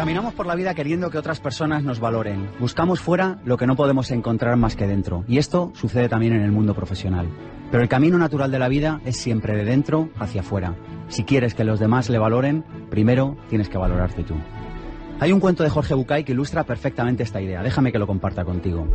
Caminamos por la vida queriendo que otras personas nos valoren. Buscamos fuera lo que no podemos encontrar más que dentro. Y esto sucede también en el mundo profesional. Pero el camino natural de la vida es siempre de dentro hacia afuera. Si quieres que los demás le valoren, primero tienes que valorarte tú. Hay un cuento de Jorge Bucay que ilustra perfectamente esta idea. Déjame que lo comparta contigo.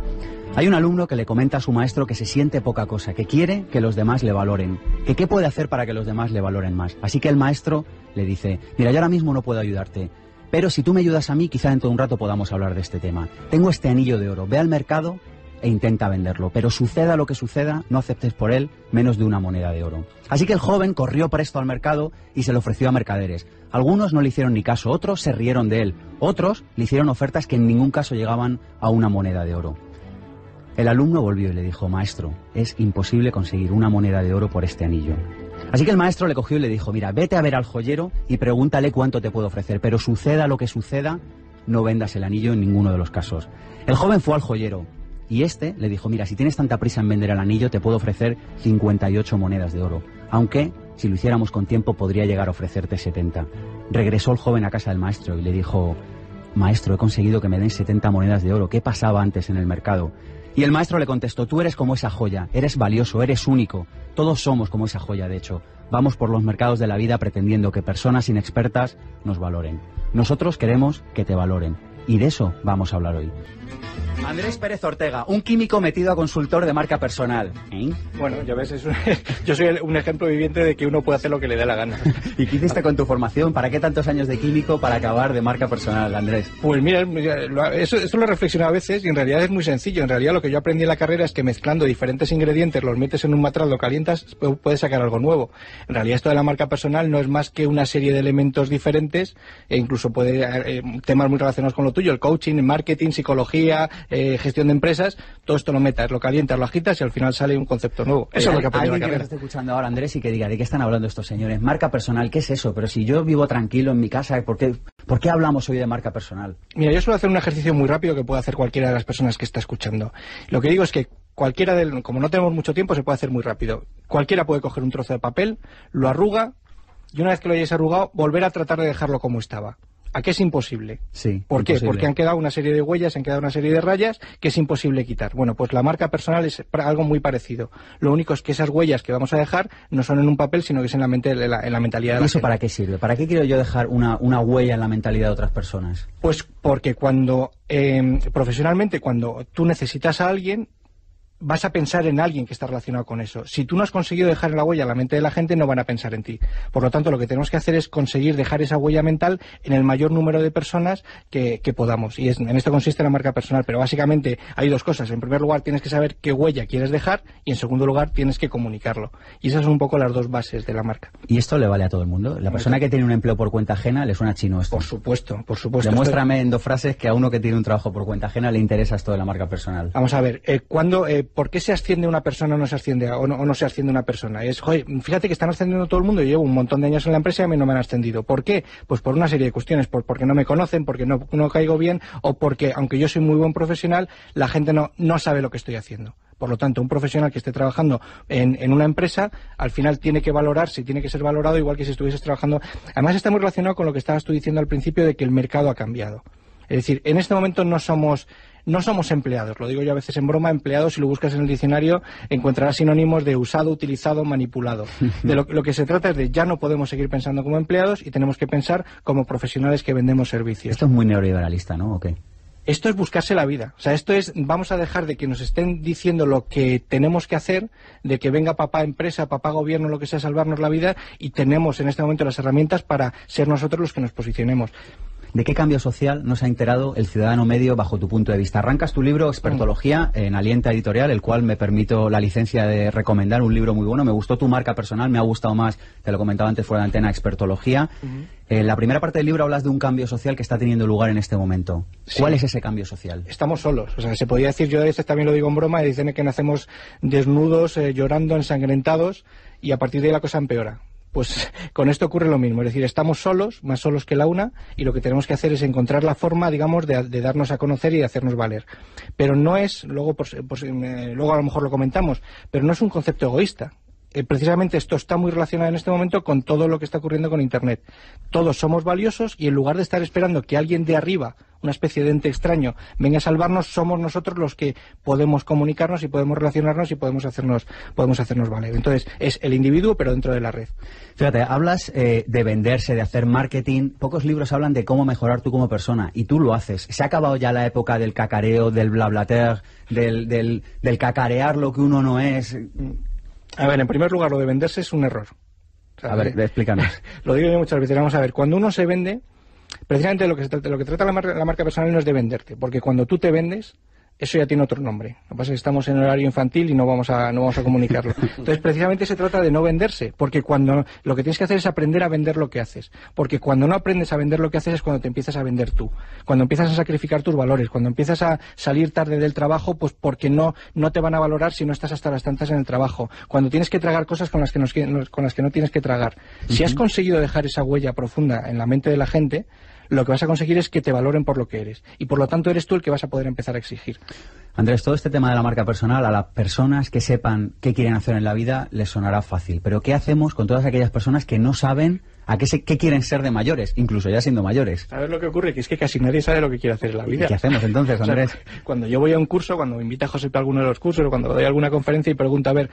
Hay un alumno que le comenta a su maestro que se siente poca cosa, que quiere que los demás le valoren, que qué puede hacer para que los demás le valoren más. Así que el maestro le dice, mira, yo ahora mismo no puedo ayudarte, pero si tú me ayudas a mí, quizá dentro de un rato podamos hablar de este tema. Tengo este anillo de oro, ve al mercado e intenta venderlo, pero suceda lo que suceda, no aceptes por él menos de una moneda de oro. Así que el joven corrió presto al mercado y se lo ofreció a mercaderes. Algunos no le hicieron ni caso, otros se rieron de él, otros le hicieron ofertas que en ningún caso llegaban a una moneda de oro. El alumno volvió y le dijo, maestro, es imposible conseguir una moneda de oro por este anillo. Así que el maestro le cogió y le dijo, mira, vete a ver al joyero y pregúntale cuánto te puedo ofrecer, pero suceda lo que suceda, no vendas el anillo en ninguno de los casos. El joven fue al joyero y este le dijo, mira, si tienes tanta prisa en vender el anillo, te puedo ofrecer 58 monedas de oro, aunque si lo hiciéramos con tiempo podría llegar a ofrecerte 70. Regresó el joven a casa del maestro y le dijo, maestro, he conseguido que me den 70 monedas de oro, ¿qué pasaba antes en el mercado? Y el maestro le contestó, tú eres como esa joya, eres valioso, eres único, todos somos como esa joya, de hecho. Vamos por los mercados de la vida pretendiendo que personas inexpertas nos valoren. Nosotros queremos que te valoren. Y de eso vamos a hablar hoy. Andrés Pérez Ortega, un químico metido a consultor de marca personal. ¿Eh? Bueno, ya ves, yo soy un ejemplo viviente de que uno puede hacer lo que le dé la gana. ¿Y qué hiciste con tu formación? ¿Para qué tantos años de químico para acabar de marca personal, Andrés? Pues mira, eso, eso lo he reflexionado a veces y en realidad es muy sencillo. En realidad lo que yo aprendí en la carrera es que mezclando diferentes ingredientes, los metes en un matraz, lo calientas, puedes sacar algo nuevo. En realidad esto de la marca personal no es más que una serie de elementos diferentes e incluso puede eh, temas muy relacionados con lo tuyo, el coaching, el marketing, psicología, eh, gestión de empresas, todo esto lo metas, lo calientas, lo agitas y al final sale un concepto nuevo. Eso es lo que aprendí en la carrera. Que esté escuchando ahora, Andrés, y que diga, ¿de qué están hablando estos señores? Marca personal, ¿qué es eso? Pero si yo vivo tranquilo en mi casa, ¿por qué, ¿por qué hablamos hoy de marca personal? Mira, yo suelo hacer un ejercicio muy rápido que puede hacer cualquiera de las personas que está escuchando. Lo que digo es que cualquiera del, como no tenemos mucho tiempo, se puede hacer muy rápido. Cualquiera puede coger un trozo de papel, lo arruga, y una vez que lo hayáis arrugado, volver a tratar de dejarlo como estaba. ¿A qué es imposible? Sí. ¿Por qué? Porque han quedado una serie de huellas, han quedado una serie de rayas que es imposible quitar. Bueno, pues la marca personal es algo muy parecido. Lo único es que esas huellas que vamos a dejar no son en un papel, sino que es en la, mente, en la, mentalidad de la ¿Eso para qué sirve? ¿Para qué quiero yo dejar una, huella en la mentalidad de otras personas? Pues porque cuando, eh, profesionalmente, cuando tú necesitas a alguien, vas a pensar en alguien que está relacionado con eso. Si tú no has conseguido dejar la huella en la mente de la gente, no van a pensar en ti. Por lo tanto, lo que tenemos que hacer es conseguir dejar esa huella mental en el mayor número de personas que, podamos. Y en esto consiste la marca personal. Pero básicamente hay dos cosas. En primer lugar, tienes que saber qué huella quieres dejar y en segundo lugar, tienes que comunicarlo. Y esas son un poco las dos bases de la marca. ¿Y esto le vale a todo el mundo? ¿La persona que tiene un empleo por cuenta ajena le suena chino esto? Por supuesto, por supuesto. Demuéstrame en dos frases que a uno que tiene un trabajo por cuenta ajena le interesa esto de la marca personal. Vamos a ver, eh, eh, ¿por qué se asciende una persona o no se asciende o no, se asciende una persona. Es, fíjate que están ascendiendo todo el mundo. Yo llevo un montón de años en la empresa y a mí no me han ascendido. ¿Por qué? Pues por una serie de cuestiones. Por, porque no me conocen, porque no, no caigo bien o porque, aunque yo soy muy buen profesional, la gente no, no sabe lo que estoy haciendo. Por lo tanto, un profesional que esté trabajando en, en, una empresa, al final tiene que valorarse, tiene que ser valorado igual que si estuvieses trabajando. Además, está muy relacionado con lo que estabas tú diciendo al principio de que el mercado ha cambiado. Es decir, en este momento no somos no somos empleados, lo digo yo a veces en broma, empleados, si lo buscas en el diccionario, encontrarás sinónimos de usado, utilizado, manipulado. De lo, que se trata es de ya no podemos seguir pensando como empleados y tenemos que pensar como profesionales que vendemos servicios. Esto es muy neoliberalista, ¿no? Esto es buscarse la vida. O sea, esto es, vamos a dejar de que nos estén diciendo lo que tenemos que hacer, de que venga papá empresa, papá gobierno, lo que sea, salvarnos la vida, y tenemos en este momento las herramientas para ser nosotros los que nos posicionemos. ¿De qué cambio social nos ha enterado el ciudadano medio bajo tu punto de vista? Arrancas tu libro Expertología en Alienta Editorial, el cual me permito la licencia de recomendar un libro muy bueno. Me gustó tu marca personal, me ha gustado más, te lo comentaba antes fuera de antena, Expertología. En la primera parte del libro hablas de un cambio social que está teniendo lugar en este momento. ¿Cuál es ese cambio social? Estamos solos. O sea, se podía decir, yo a veces también lo digo en broma, y dicen que nacemos desnudos, eh, llorando, ensangrentados, y a partir de ahí la cosa empeora pues con esto ocurre lo mismo. Es decir, estamos solos, más solos que la una, y lo que tenemos que hacer es encontrar la forma, digamos, de, darnos a conocer y de hacernos valer. Pero no es, luego, pues, luego a lo mejor lo comentamos, pero no es un concepto egoísta eh, precisamente esto está muy relacionado en este momento con todo lo que está ocurriendo con Internet. Todos somos valiosos y en lugar de estar esperando que alguien de arriba, una especie de ente extraño, venga a salvarnos, somos nosotros los que podemos comunicarnos y podemos relacionarnos y podemos hacernos, podemos hacernos valer. Entonces, es el individuo, pero dentro de la red. Fíjate, hablas eh, de venderse, de hacer marketing. Pocos libros hablan de cómo mejorar tú como persona y tú lo haces. ¿Se ha acabado ya la época del cacareo, del blablater, del, del, del cacarear lo que uno no es? A ver, en primer lugar, lo de venderse es un error. a ver, explícanos. lo digo yo muchas veces. Vamos a ver, cuando uno se vende, precisamente lo que, lo que trata la marca, la marca personal no es de venderte, porque cuando tú te vendes, eso ya tiene otro nombre. Lo que pasa es que estamos en horario infantil y no vamos a, no vamos a comunicarlo. Entonces, precisamente se trata de no venderse, porque cuando lo que tienes que hacer es aprender a vender lo que haces. Porque cuando no aprendes a vender lo que haces es cuando te empiezas a vender tú. Cuando empiezas a sacrificar tus valores, cuando empiezas a salir tarde del trabajo, pues porque no, no te van a valorar si no estás hasta las tantas en el trabajo. Cuando tienes que tragar cosas con las que, con las que no tienes que tragar. Si has conseguido dejar esa huella profunda en la mente de la gente, lo que vas a conseguir es que te valoren por lo que eres. Y por lo tanto eres tú el que vas a poder empezar a exigir. Andrés, todo este tema de la marca personal, a las personas que sepan qué quieren hacer en la vida, les sonará fácil. Pero ¿qué hacemos con todas aquellas personas que no saben a qué, se, qué quieren ser de mayores, incluso ya siendo mayores? ¿Sabes lo que ocurre? Que es que casi nadie sabe lo que quiere hacer en la vida. ¿Qué hacemos entonces, Andrés? cuando yo voy a un curso, cuando me invita José a alguno de los cursos, o cuando doy alguna conferencia y pregunto, a ver,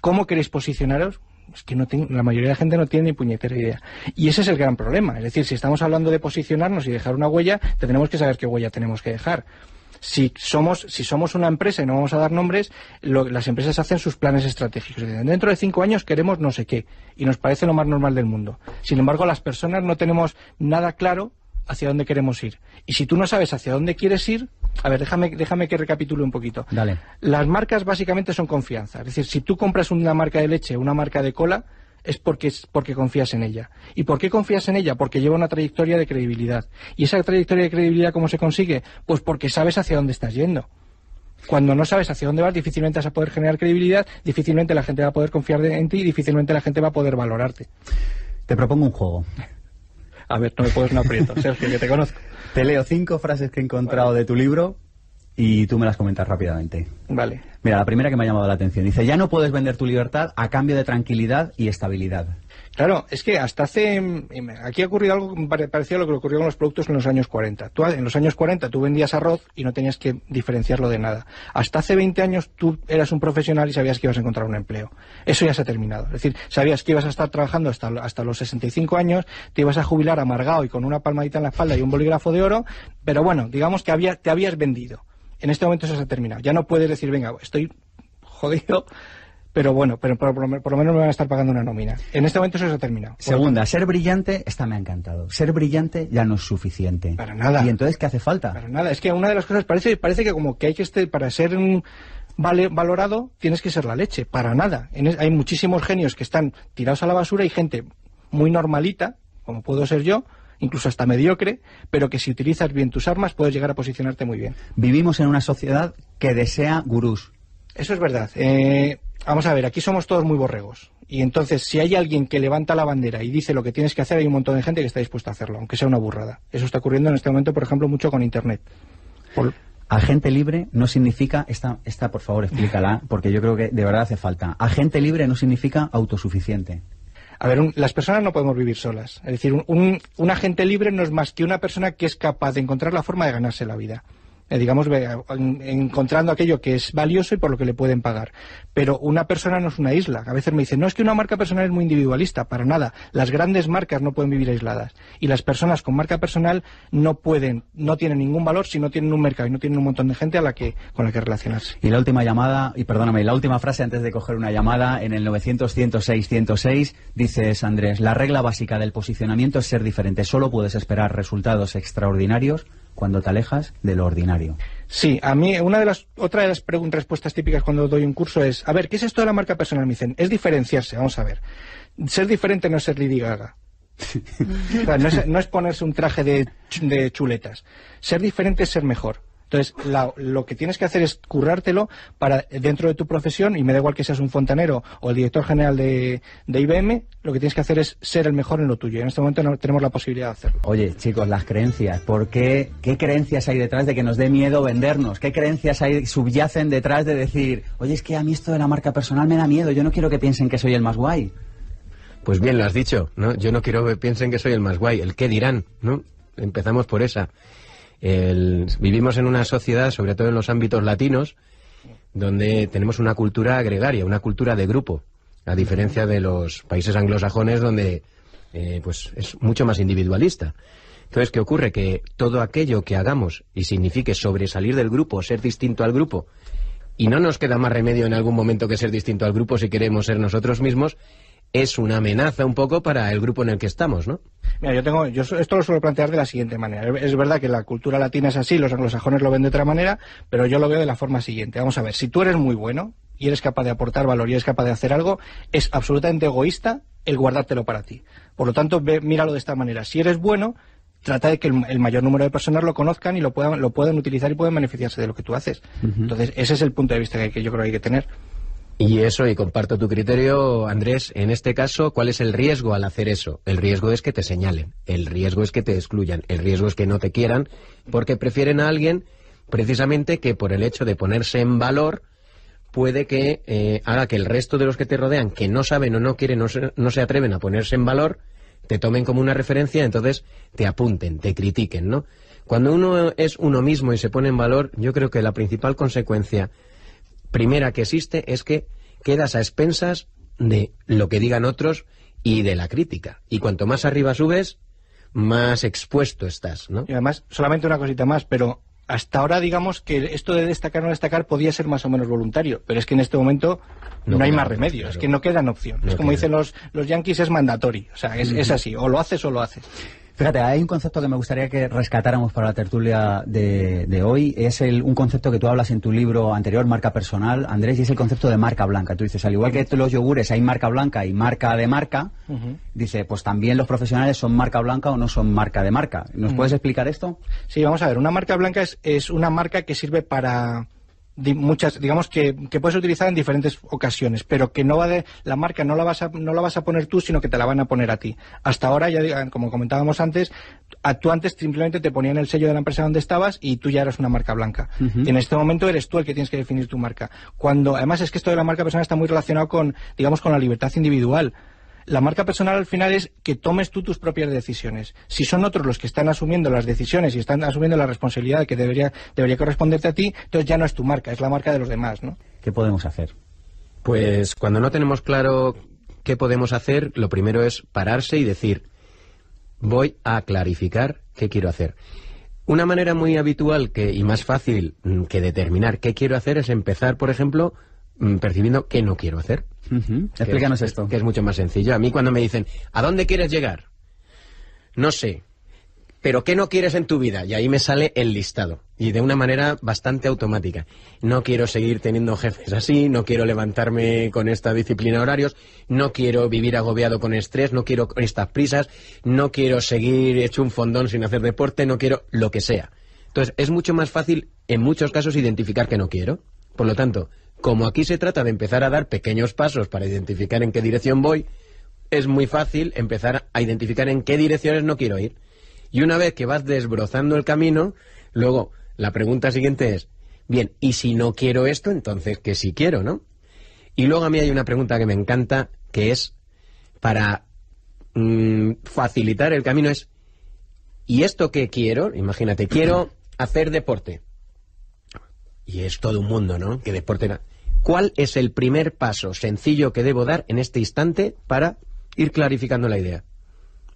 ¿cómo queréis posicionaros? Es que no la mayoría de la gente no tiene ni puñetera idea. Y ese es el gran problema. Es decir, si estamos hablando de posicionarnos y dejar una huella, tenemos que saber qué huella tenemos que dejar. Si somos, si somos una empresa y no vamos a dar nombres, las empresas hacen sus planes estratégicos. Dentro de cinco años queremos no sé qué y nos parece lo más normal del mundo. Sin embargo, las personas no tenemos nada claro hacia dónde queremos ir. Y si tú no sabes hacia dónde quieres ir, a ver, déjame, déjame que recapitule un poquito. Dale. Las marcas básicamente son confianza. Es decir, si tú compras una marca de leche, una marca de cola, es porque, es porque confías en ella. ¿Y por qué confías en ella? Porque lleva una trayectoria de credibilidad. ¿Y esa trayectoria de credibilidad cómo se consigue? Pues porque sabes hacia dónde estás yendo. Cuando no sabes hacia dónde vas, difícilmente vas a poder generar credibilidad, difícilmente la gente va a poder confiar en ti y difícilmente la gente va a poder valorarte. Te propongo un juego. A ver, no me puedes no aprieto, Sergio, que te conozco. Te leo cinco frases que he encontrado de tu libro y tú me las comentas rápidamente. Vale. Mira, la primera que me ha llamado la atención. Dice, ya no puedes vender tu libertad a cambio de tranquilidad y estabilidad. Claro, es que hasta hace... Aquí ha ocurrido algo parecido a lo que ocurrió con los productos en los años 40. Tú, en los años 40 tú vendías arroz y no tenías que diferenciarlo de nada. Hasta hace 20 años tú eras un profesional y sabías que ibas a encontrar un empleo. Eso ya se ha terminado. Es decir, sabías que ibas a estar trabajando hasta, hasta los 65 años, te ibas a jubilar amargado y con una palmadita en la espalda y un bolígrafo de oro, pero bueno, digamos que había, te habías vendido. En este momento eso se ha terminado. Ya no puedes decir, venga, estoy jodido pero bueno, pero por, lo menos me van a estar pagando una nómina. En este momento eso se ha terminado. Segunda, ser brillante, esta me ha encantado. Ser brillante ya no es suficiente. Para nada. ¿Y entonces qué hace falta? Para nada. Es que una de las cosas parece, parece que como que hay que estar, para ser un vale, valorado, tienes que ser la leche. Para nada. hay muchísimos genios que están tirados a la basura y gente muy normalita, como puedo ser yo, incluso hasta mediocre, pero que si utilizas bien tus armas puedes llegar a posicionarte muy bien. Vivimos en una sociedad que desea gurús. Eso es verdad. Eh, vamos a ver, aquí somos todos muy borregos. Y entonces, si hay alguien que levanta la bandera y dice lo que tienes que hacer, hay un montón de gente que está dispuesta a hacerlo, aunque sea una burrada. Eso está ocurriendo en este momento, por ejemplo, mucho con Internet. Agente libre no significa, esta, esta por favor explícala, porque yo creo que de verdad hace falta. Agente libre no significa autosuficiente. A ver, las personas no podemos vivir solas. Es decir, un, un agente libre no es más que una persona que es capaz de encontrar la forma de ganarse la vida. Eh, digamos, encontrando aquello que es valioso y por lo que le pueden pagar. Pero una persona no es una isla. A veces me dicen, no es que una marca personal es muy individualista, para nada. Las grandes marcas no pueden vivir aisladas. Y las personas con marca personal no pueden, no tienen ningún valor si no tienen un mercado y no tienen un montón de gente a la que, con la que relacionarse. Y la última llamada, y perdóname, la última frase antes de coger una llamada, en el 900-106-106, dices, Andrés, la regla básica del posicionamiento es ser diferente. Solo puedes esperar resultados extraordinarios cuando te alejas de lo ordinario. Sí, a mí una de las otra de las preguntas, respuestas típicas cuando doy un curso es, a ver, ¿qué es esto de la marca personal? Me dicen, es diferenciarse, vamos a ver. Ser diferente no es ser Lady Gaga. no, es, ponerse un traje de, de chuletas. Ser diferente es ser mejor. Entonces, lo que tienes que hacer es currártelo para dentro de tu profesión, y me da igual que seas un fontanero o el director general de, IBM, lo que tienes que hacer es ser el mejor en lo tuyo. Y en este momento no tenemos la posibilidad de hacerlo. Oye, chicos, las creencias. ¿Por qué? ¿Qué creencias hay detrás de que nos dé miedo vendernos? ¿Qué creencias hay, subyacen detrás de decir, oye, es que a mí esto de la marca personal me da miedo, yo no quiero que piensen que soy el más guay? Pues bien, lo has dicho, ¿no? Yo no quiero que piensen que soy el más guay. El qué dirán, ¿no? Empezamos por esa vivimos en una sociedad, sobre todo en los ámbitos latinos, donde tenemos una cultura gregaria, una cultura de grupo, a diferencia de los países anglosajones donde eh, pues es mucho más individualista. Entonces, ¿qué ocurre? Que todo aquello que hagamos y signifique sobresalir del grupo, ser distinto al grupo, y no nos queda más remedio en algún momento que ser distinto al grupo si queremos ser nosotros mismos, es una amenaza un poco para el grupo en el que estamos, ¿no? Mira, yo tengo, yo esto lo suelo plantear de la siguiente manera. Es verdad que la cultura latina es así, los anglosajones lo ven de otra manera, pero yo lo veo de la forma siguiente. Vamos a ver, si tú eres muy bueno y eres capaz de aportar valor y eres capaz de hacer algo, es absolutamente egoísta el guardártelo para ti. Por lo tanto, ve, míralo de esta manera. Si eres bueno, trata de que el, mayor número de personas lo conozcan y lo puedan, lo puedan utilizar y puedan beneficiarse de lo que tú haces. Entonces, ese es el punto de vista que yo creo que hay que tener. Y eso, y comparto tu criterio, Andrés, en este caso, ¿cuál es el riesgo al hacer eso? El riesgo es que te señalen, el riesgo es que te excluyan, el riesgo es que no te quieran, porque prefieren a alguien precisamente que por el hecho de ponerse en valor puede que eh, haga que el resto de los que te rodean, que no saben o no quieren, no se, no se atreven a ponerse en valor, te tomen como una referencia, entonces te apunten, te critiquen, ¿no? Cuando uno es uno mismo y se pone en valor, yo creo que la principal consecuencia primera que existe es que quedas a expensas de lo que digan otros y de la crítica. Y cuanto más arriba subes, más expuesto estás, ¿no? Y además, solamente una cosita más, pero hasta ahora digamos que esto de destacar o no destacar podía ser más o menos voluntario, pero es que en este momento no, hay más remedio, es que no queda opción. es como dicen los, los yankees, es mandatorio, o sea, es, es así, o lo haces o lo haces. Fíjate, hay un concepto que me gustaría que rescatáramos para la tertulia de, hoy. Es el, un concepto que tú hablas en tu libro anterior, Marca Personal, Andrés, y es el concepto de marca blanca. Tú dices, al igual que los yogures hay marca blanca y marca de marca, dice, pues también los profesionales son marca blanca o no son marca de marca. ¿Nos puedes explicar esto? Sí, vamos a ver. Una marca blanca es, es una marca que sirve para muchas digamos que, que, puedes utilizar en diferentes ocasiones pero que no va de la marca no la vas a no la vas a poner tú sino que te la van a poner a ti. Hasta ahora ya como comentábamos antes tú antes simplemente te ponían el sello de la empresa donde estabas y tú ya eras una marca blanca. En este momento eres tú el que tienes que definir tu marca. Cuando además es que esto de la marca personal está muy relacionado con digamos con la libertad individual la marca personal al final es que tomes tú tus propias decisiones. Si son otros los que están asumiendo las decisiones y están asumiendo la responsabilidad que debería, debería corresponderte a ti, entonces ya no es tu marca, es la marca de los demás, ¿no? ¿Qué podemos hacer? Pues cuando no tenemos claro qué podemos hacer, lo primero es pararse y decir, voy a clarificar qué quiero hacer. Una manera muy habitual que, y más fácil mm, que determinar qué quiero hacer es empezar, por ejemplo, mm, percibiendo qué no quiero hacer. Explícanos esto. Que es mucho más sencillo. A mí cuando me dicen, ¿a dónde quieres llegar? No sé. ¿Pero qué no quieres en tu vida? Y ahí me sale el listado. Y de una manera bastante automática. No quiero seguir teniendo jefes así, no quiero levantarme con esta disciplina de horarios, no quiero vivir agobiado con estrés, no quiero estas prisas, no quiero seguir hecho un fondón sin hacer deporte, no quiero lo que sea. Entonces, es mucho más fácil, en muchos casos, identificar que no quiero. Por lo tanto, como aquí se trata de empezar a dar pequeños pasos para identificar en qué dirección voy, es muy fácil empezar a identificar en qué direcciones no quiero ir. Y una vez que vas desbrozando el camino, luego la pregunta siguiente es, bien, ¿y si no quiero esto, entonces qué si quiero, no? Y luego a mí hay una pregunta que me encanta, que es para mm, facilitar el camino, es, ¿y esto qué quiero? Imagínate, quiero hacer deporte. Y es todo un mundo, ¿no? Que deporte... ¿Cuál es el primer paso sencillo que debo dar en este instante para ir clarificando la idea?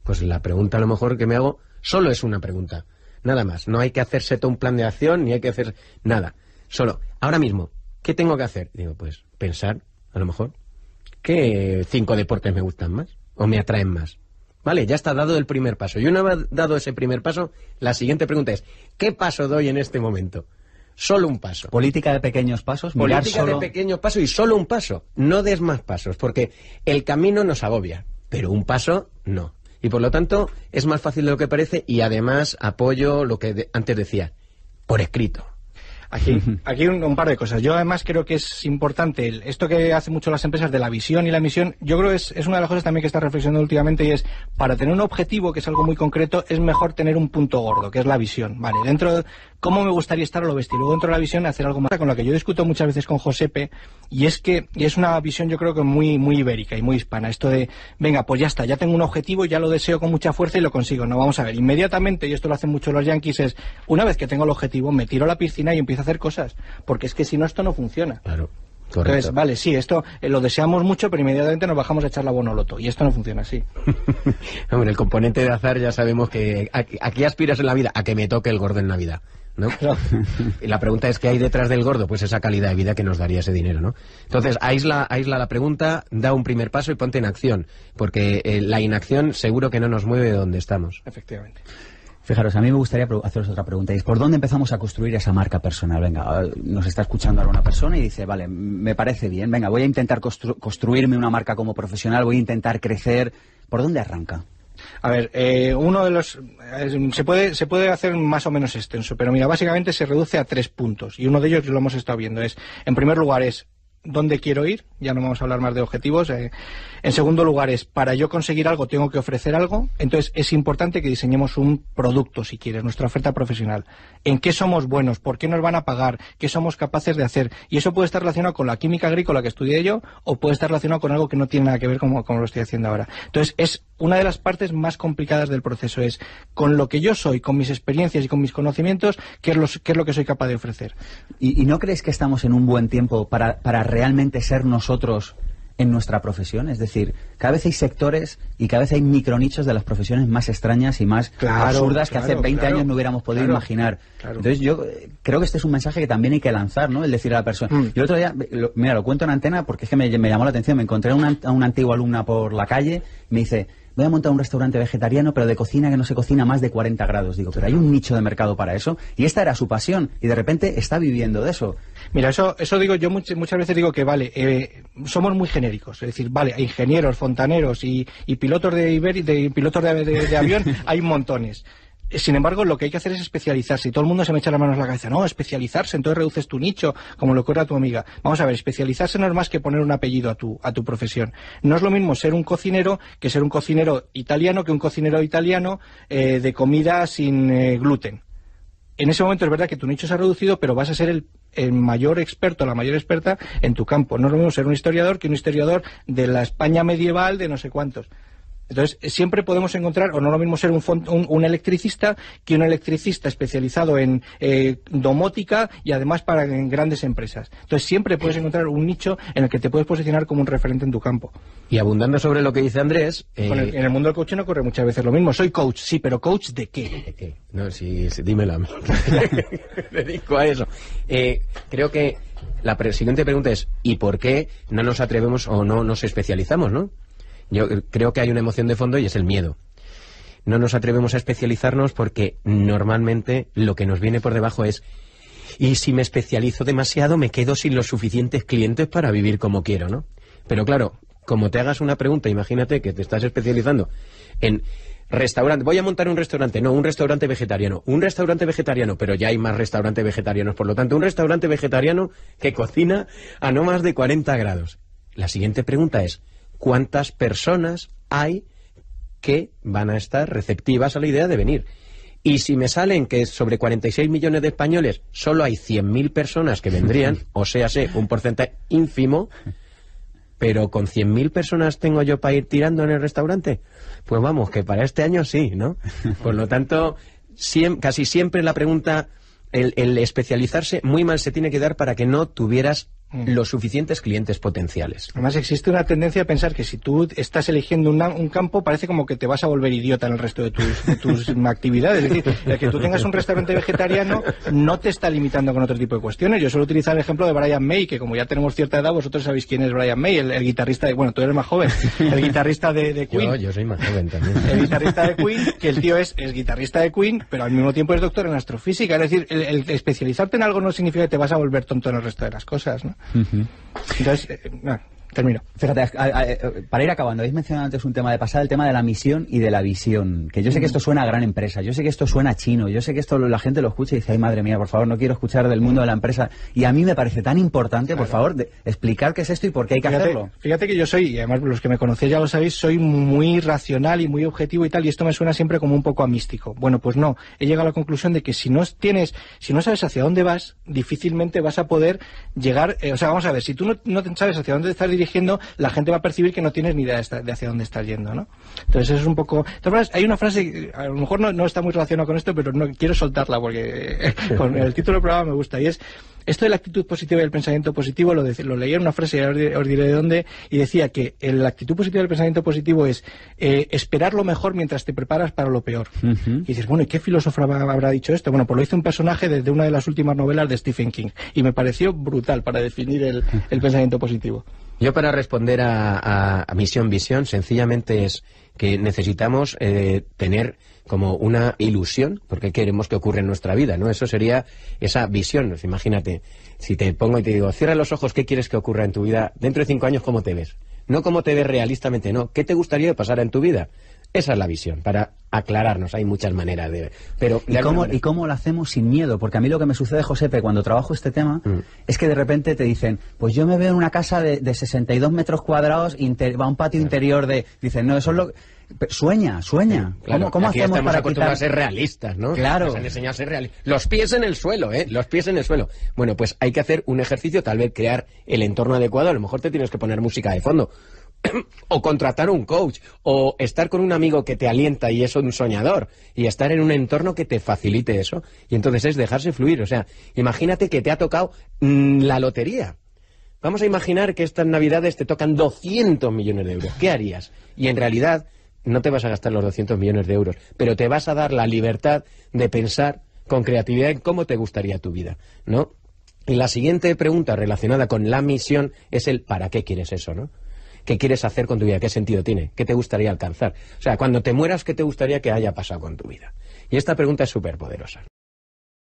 Pues la pregunta a lo mejor que me hago solo es una pregunta. Nada más. No hay que hacerse todo un plan de acción ni hay que hacer nada. Solo, ahora mismo, ¿qué tengo que hacer? Digo, pues pensar, a lo mejor, ¿qué cinco deportes me gustan más o me atraen más? Vale, ya está dado el primer paso. Y una vez dado ese primer paso, la siguiente pregunta es, ¿qué paso doy en este momento? Solo un paso. Política de pequeños pasos. Política de pequeños pasos y solo un paso. No des más pasos, porque el camino nos agobia, pero un paso no. Y por lo tanto es más fácil de lo que parece y además apoyo lo que antes decía, por escrito. Aquí, aquí un, par de cosas. Yo además creo que es importante el, esto que hace mucho las empresas de la visión y la misión. Yo creo que es, es una de las cosas también que está reflexionando últimamente y es para tener un objetivo que es algo muy concreto es mejor tener un punto gordo, que es la visión. Vale, dentro cómo me gustaría estar a lo bestia. Luego dentro de la visión hacer algo más con lo que yo discuto muchas veces con Josepe y es que y es una visión yo creo que muy muy ibérica y muy hispana. Esto de venga pues ya está, ya tengo un objetivo, ya lo deseo con mucha fuerza y lo consigo. No vamos a ver inmediatamente y esto lo hacen mucho los yankees es una vez que tengo el objetivo me tiro a la piscina y empiezo hacer cosas, porque es que si no esto no funciona. Claro. Entonces, vale, sí, esto eh, lo deseamos mucho, pero inmediatamente nos bajamos a echar la bonoloto. Y esto no funciona así. Hombre, el componente de azar ya sabemos que... aquí aspiras en la vida? A que me toque el gordo en Navidad. ¿no? y la pregunta es, ¿qué hay detrás del gordo? Pues esa calidad de vida que nos daría ese dinero, ¿no? Entonces, aísla, aísla la pregunta, da un primer paso y ponte en acción. Porque eh, la inacción seguro que no nos mueve de donde estamos. Efectivamente. Fijaros, a mí me gustaría haceros otra pregunta. ¿Y por dónde empezamos a construir esa marca personal? Venga, nos está escuchando ahora una persona y dice, vale, me parece bien, venga, voy a intentar construirme una marca como profesional, voy a intentar crecer. ¿Por dónde arranca? A ver, eh, uno de los se puede se puede hacer más o menos extenso, pero mira, básicamente se reduce a tres puntos y uno de ellos lo hemos estado viendo es, en primer lugar, es dónde quiero ir, ya no vamos a hablar más de objetivos. Eh. En segundo lugar es, para yo conseguir algo tengo que ofrecer algo, entonces es importante que diseñemos un producto, si quieres, nuestra oferta profesional. ¿En qué somos buenos? ¿Por qué nos van a pagar? ¿Qué somos capaces de hacer? Y eso puede estar relacionado con la química agrícola que estudié yo o puede estar relacionado con algo que no tiene nada que ver como, como lo estoy haciendo ahora. Entonces es una de las partes más complicadas del proceso, es con lo que yo soy, con mis experiencias y con mis conocimientos, qué es, qué es lo que soy capaz de ofrecer. ¿Y, no crees que estamos en un buen tiempo para, para realmente ser nosotros en nuestra profesión. Es decir, cada vez hay sectores y cada vez hay micronichos de las profesiones más extrañas y más absurdas que hace 20 años no hubiéramos podido imaginar. Entonces yo eh, creo que este es un mensaje que también hay que lanzar, ¿no? El decir a la persona. Mm. Y el otro día, mira, lo cuento en antena porque es que me, llamó la atención. Me encontré a una, a una antigua alumna por la calle y me dice, voy a montar un restaurante vegetariano, pero de cocina que no se cocina más de 40 grados. Digo, pero hay un nicho de mercado para eso. Y esta era su pasión. Y de repente está viviendo de eso. Mira, eso, eso digo, yo muchas, veces digo que, vale, eh, somos muy genéricos. Es decir, vale, ingenieros, fontaneros y, pilotos de, de pilotos de avión hay montones. Sin embargo, lo que hay que hacer es especializarse. Y todo el mundo se me echa las manos a la cabeza. No, especializarse, entonces reduces tu nicho, como lo ocurre a tu amiga. Vamos a ver, especializarse no es más que poner un apellido a tu, a tu profesión. No es lo mismo ser un cocinero que ser un cocinero italiano que un cocinero italiano eh, de comida sin eh, gluten. En ese momento es verdad que tu nicho se ha reducido, pero vas a ser el, el mayor experto, la mayor experta en tu campo. No es lo mismo ser un historiador que un historiador de la España medieval de no sé cuántos. Entonces, siempre podemos encontrar, o no lo mismo ser un, un, electricista que un electricista especializado en eh, domótica y además para en grandes empresas. Entonces, siempre puedes encontrar un nicho en el que te puedes posicionar como un referente en tu campo. Y abundando sobre lo que dice Andrés... Eh, en el mundo del coaching ocurre muchas veces lo mismo. Soy coach, sí, pero ¿coach de qué? ¿De qué? No, sí, dímelo a mí. Me dedico a eso. Eh, creo que la siguiente pregunta es, ¿y por qué no nos atrevemos o no nos especializamos, no? Yo creo que hay una emoción de fondo y es el miedo. No nos atrevemos a especializarnos porque normalmente lo que nos viene por debajo es y si me especializo demasiado me quedo sin los suficientes clientes para vivir como quiero, ¿no? Pero claro, como te hagas una pregunta, imagínate que te estás especializando en restaurante, voy a montar un restaurante, no, un restaurante vegetariano, un restaurante vegetariano, pero ya hay más restaurantes vegetarianos, por lo tanto, un restaurante vegetariano que cocina a no más de 40 grados. La siguiente pregunta es, cuántas personas hay que van a estar receptivas a la idea de venir. Y si me salen que sobre 46 millones de españoles solo hay 100.000 personas que vendrían, o sea, sé, un porcentaje ínfimo, pero con 100.000 personas tengo yo para ir tirando en el restaurante, pues vamos, que para este año sí, ¿no? Por lo tanto, casi siempre la pregunta, el, el especializarse muy mal se tiene que dar para que no tuvieras. Los suficientes clientes potenciales. Además, existe una tendencia a pensar que si tú estás eligiendo un campo, parece como que te vas a volver idiota en el resto de tus, actividades. Es decir, el que tú tengas un restaurante vegetariano no te está limitando con otro tipo de cuestiones. Yo suelo utilizar el ejemplo de Brian May, que como ya tenemos cierta edad, vosotros sabéis quién es Brian May, el, guitarrista de... Bueno, tú eres más joven. El guitarrista de, Queen. Yo, yo, soy más joven también. El guitarrista de Queen, que el tío es, es guitarrista de Queen, pero al mismo tiempo es doctor en astrofísica. Es decir, el, especializarte en algo no significa que te vas a volver tonto en el resto de las cosas, ¿no? Entonces, eh, termino. Fíjate, a- a- a- para ir acabando, habéis mencionado antes un tema de pasada, el tema de la misión y de la visión. Que yo sé que esto suena a gran empresa, yo sé que esto suena a chino, yo sé que esto la gente lo escucha y dice, ay madre mía, por favor, no quiero escuchar del mundo de la empresa. Y a mí me parece tan importante, por favor, de- explicar qué es esto y por qué hay que Fíjate, hacerlo. fíjate que yo soy, y además los que me conocéis ya lo sabéis, soy muy racional y muy objetivo y tal, y esto me suena siempre como un poco a místico. Bueno, pues no, he llegado a la conclusión de que si no tienes, si no sabes hacia dónde vas, difícilmente vas a poder llegar, eh, o sea, vamos a ver, si tú no, no te sabes hacia dónde estás dirigiendo, la gente va a percibir que no tienes ni idea de, esta- de hacia dónde estás yendo, ¿no? Entonces es un poco... Maneras, hay una frase, que a lo mejor no, no está muy relacionada con esto, pero no quiero soltarla porque con el título del programa me gusta, y es esto de la actitud positiva y el pensamiento positivo lo, de- lo leí en una frase, ya os diré, de dónde, y decía que el- la actitud positiva y el pensamiento positivo es eh, esperar lo mejor mientras te preparas para lo peor. Y dices, bueno, ¿y qué filósofo habrá, habrá dicho esto? Bueno, pues lo hizo un personaje desde una de las últimas novelas de Stephen King, y me pareció brutal para definir el, el pensamiento positivo. Yo para responder a, a- misión visión sencillamente es que necesitamos eh, tener como una ilusión porque queremos que ocurra en nuestra vida, ¿no? Eso sería esa visión. Imagínate, si te pongo y te digo, cierra los ojos, ¿qué quieres que ocurra en tu vida? Dentro de cinco años, ¿cómo te ves? No cómo te ves realistamente, no. ¿Qué te gustaría que pasara en tu vida? Esa es la visión, para aclararnos. Hay muchas maneras de... Pero ¿Y cómo, manera- ¿Y cómo lo hacemos sin miedo? Porque a mí lo que me sucede, Josepe, cuando trabajo este tema, Mm. es que de repente te dicen, pues yo me veo en una casa de, de 62 metros cuadrados, inter- va a un patio interior de... Dicen, no, eso es lo... Sueña, sueña. Claro, ¿Cómo, cómo aquí hacemos estamos para quitar... a ser realistas, ¿no? Claro. Nos han enseñado a ser realistas. Los pies en el suelo, ¿eh? Los pies en el suelo. Bueno, pues hay que hacer un ejercicio, tal vez crear el entorno adecuado. A lo mejor te tienes que poner música de fondo. o contratar un coach. O estar con un amigo que te alienta y es un soñador. Y estar en un entorno que te facilite eso. Y entonces es dejarse fluir. O sea, imagínate que te ha tocado mm, la lotería. Vamos a imaginar que estas navidades te tocan 200 millones de euros. ¿Qué harías? Y en realidad no te vas a gastar los 200 millones de euros, pero te vas a dar la libertad de pensar con creatividad en cómo te gustaría tu vida, ¿no? Y la siguiente pregunta relacionada con la misión es el ¿para qué quieres eso, no? ¿Qué quieres hacer con tu vida? ¿Qué sentido tiene? ¿Qué te gustaría alcanzar? O sea, cuando te mueras, ¿qué te gustaría que haya pasado con tu vida? Y esta pregunta es súper poderosa.